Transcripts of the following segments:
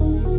is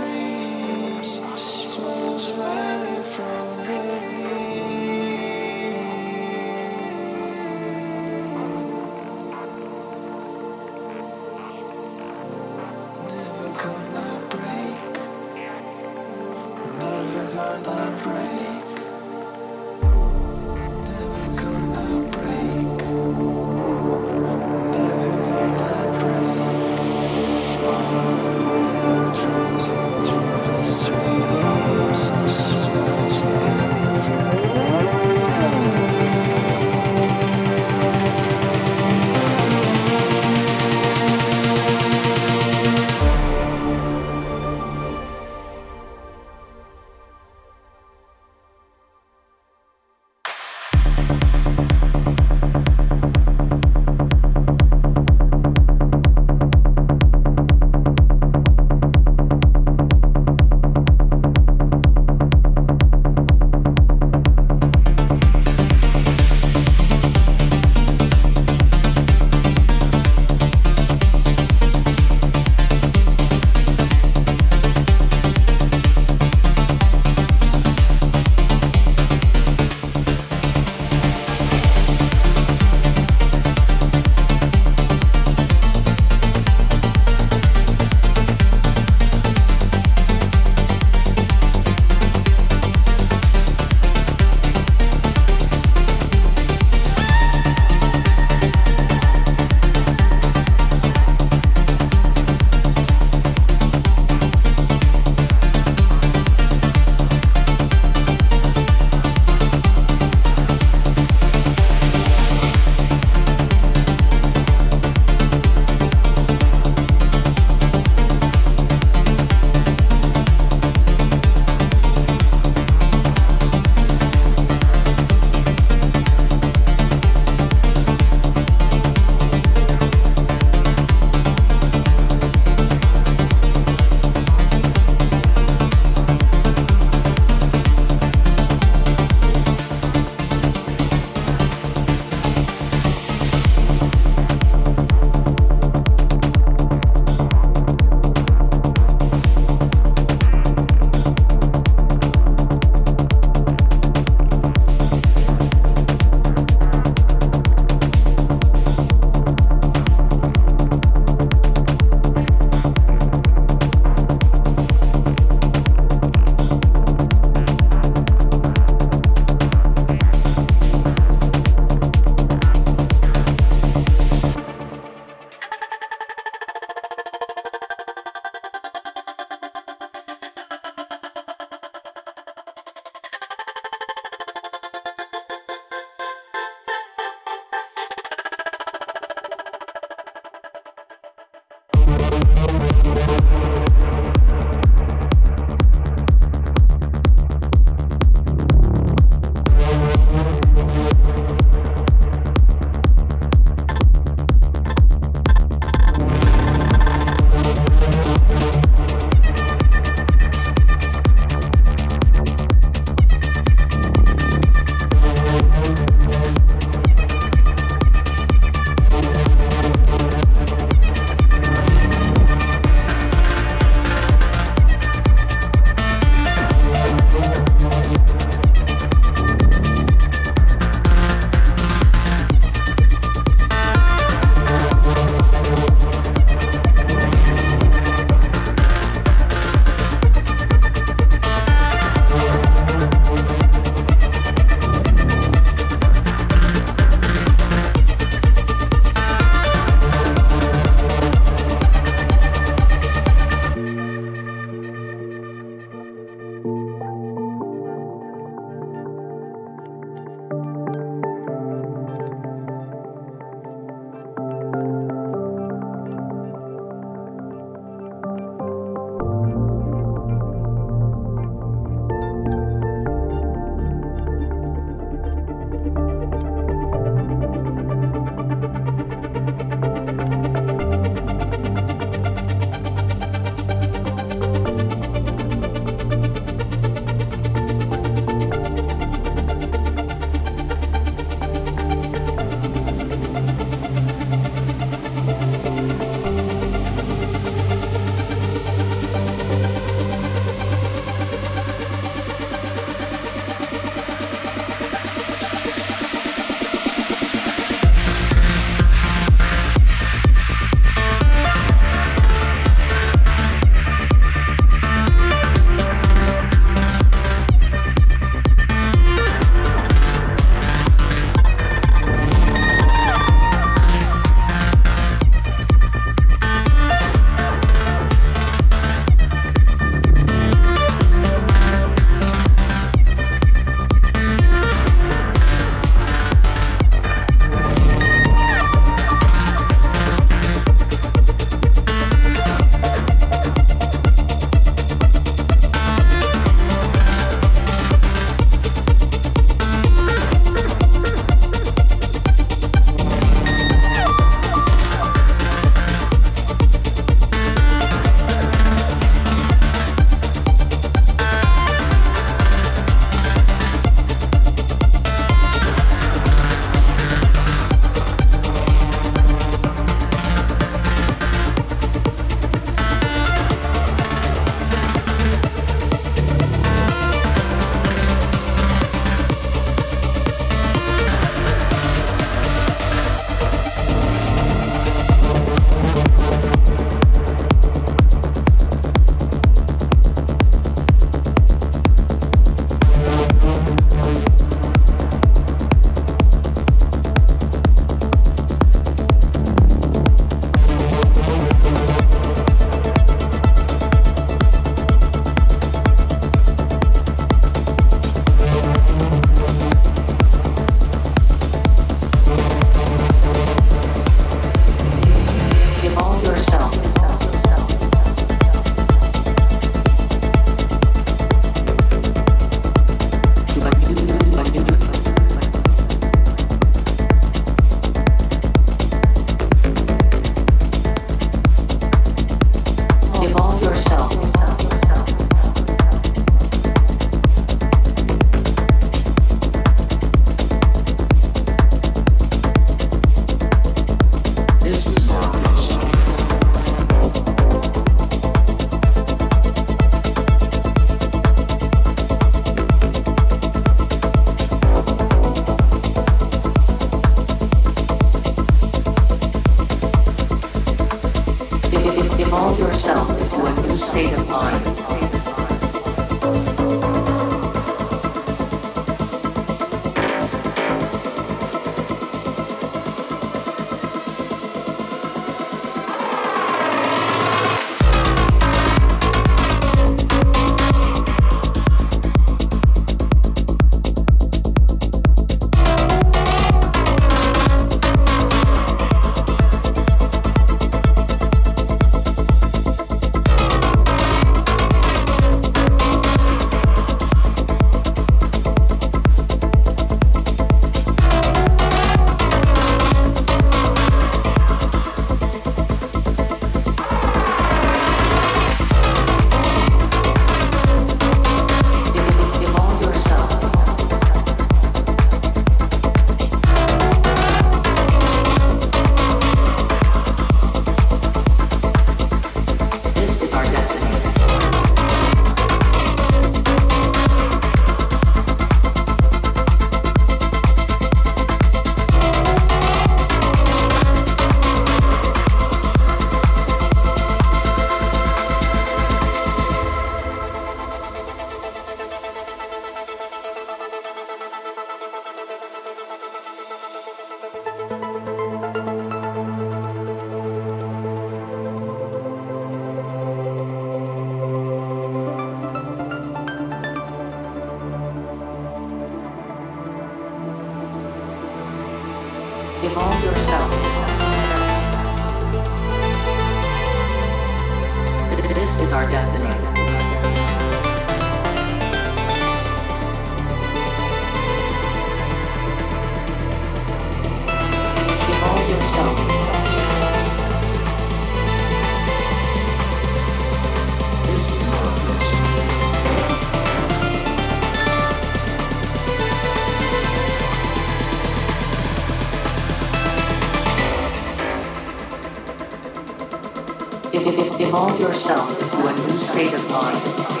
Evolve yourself into a new state of mind.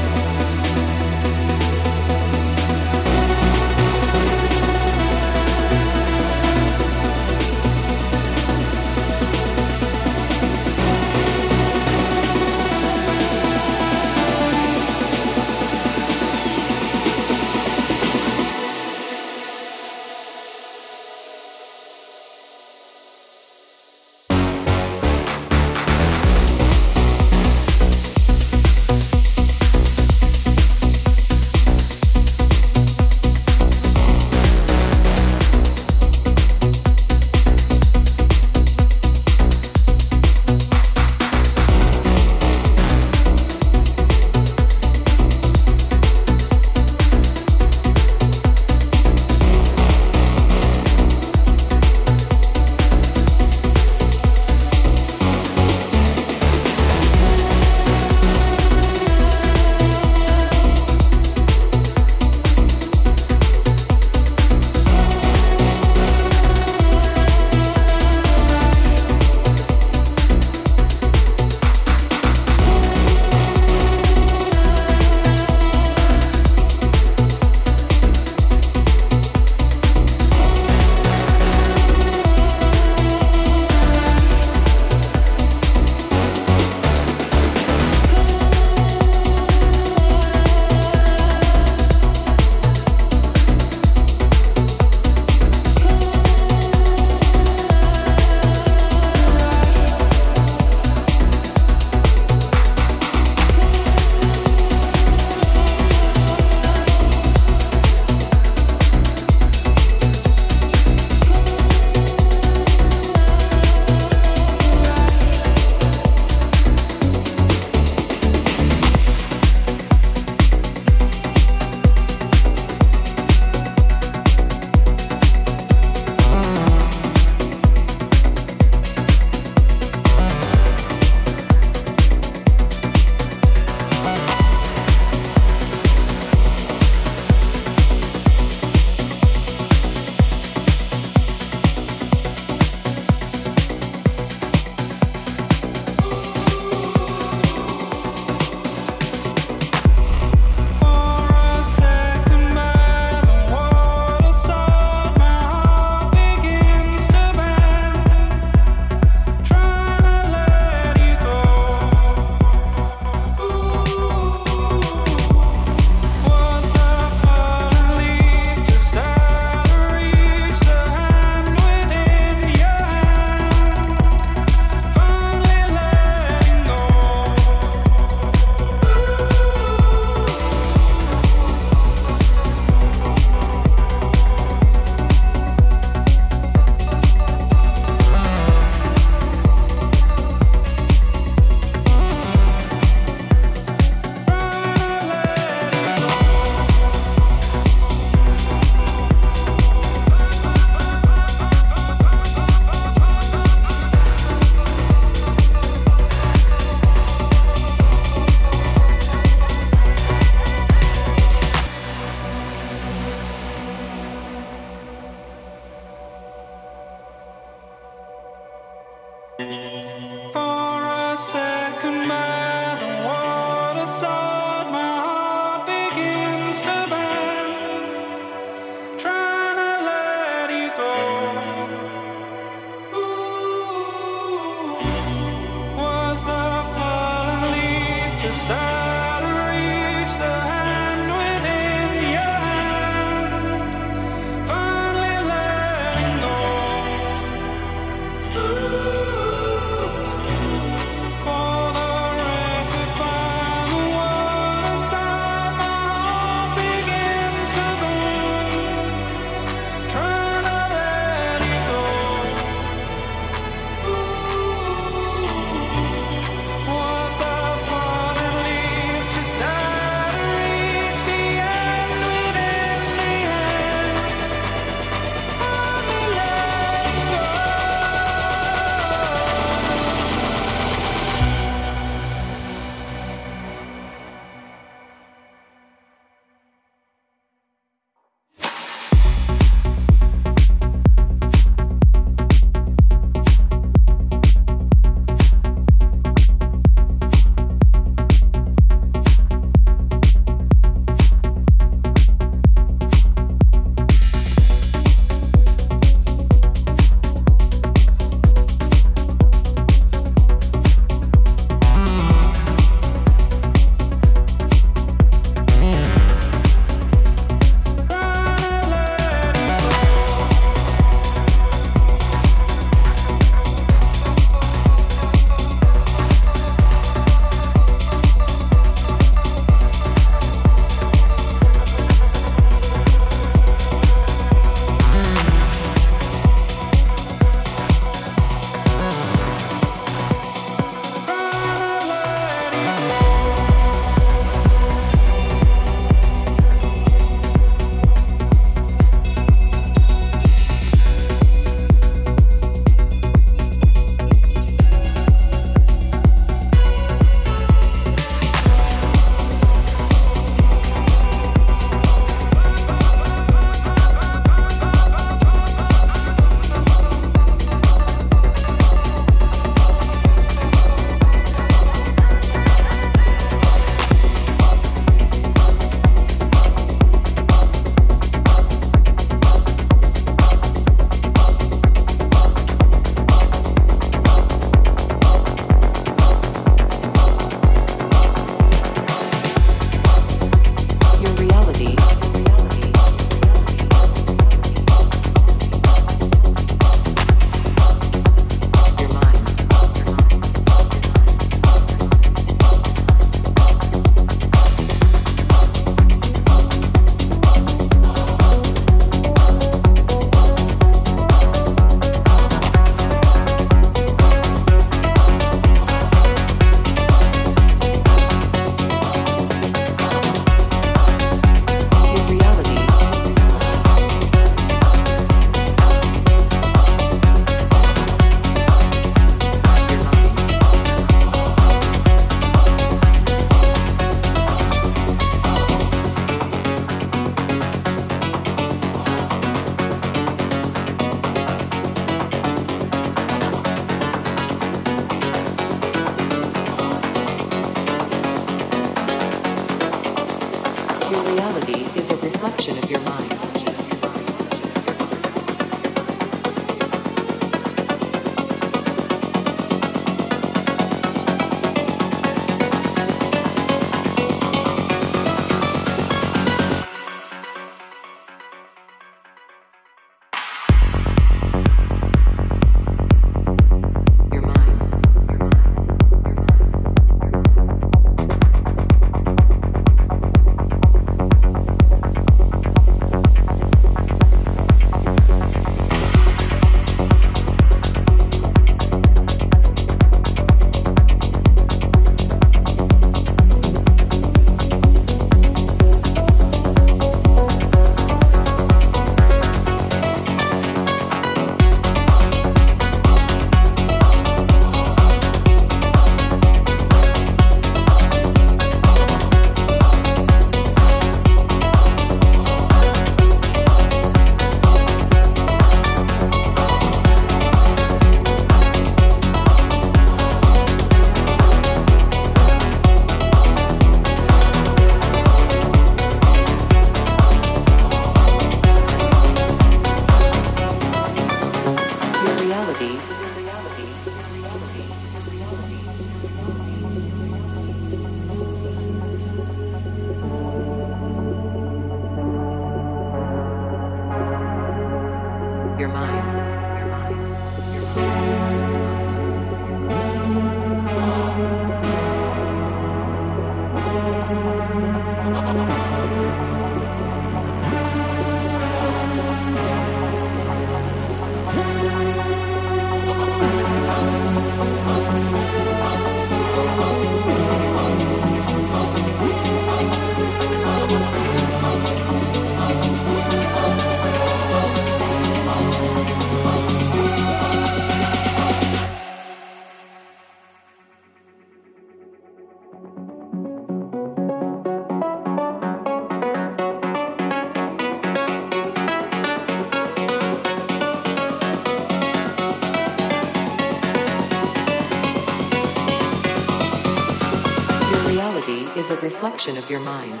Reflection of your mind.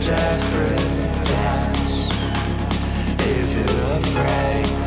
Desperate dance. If you're afraid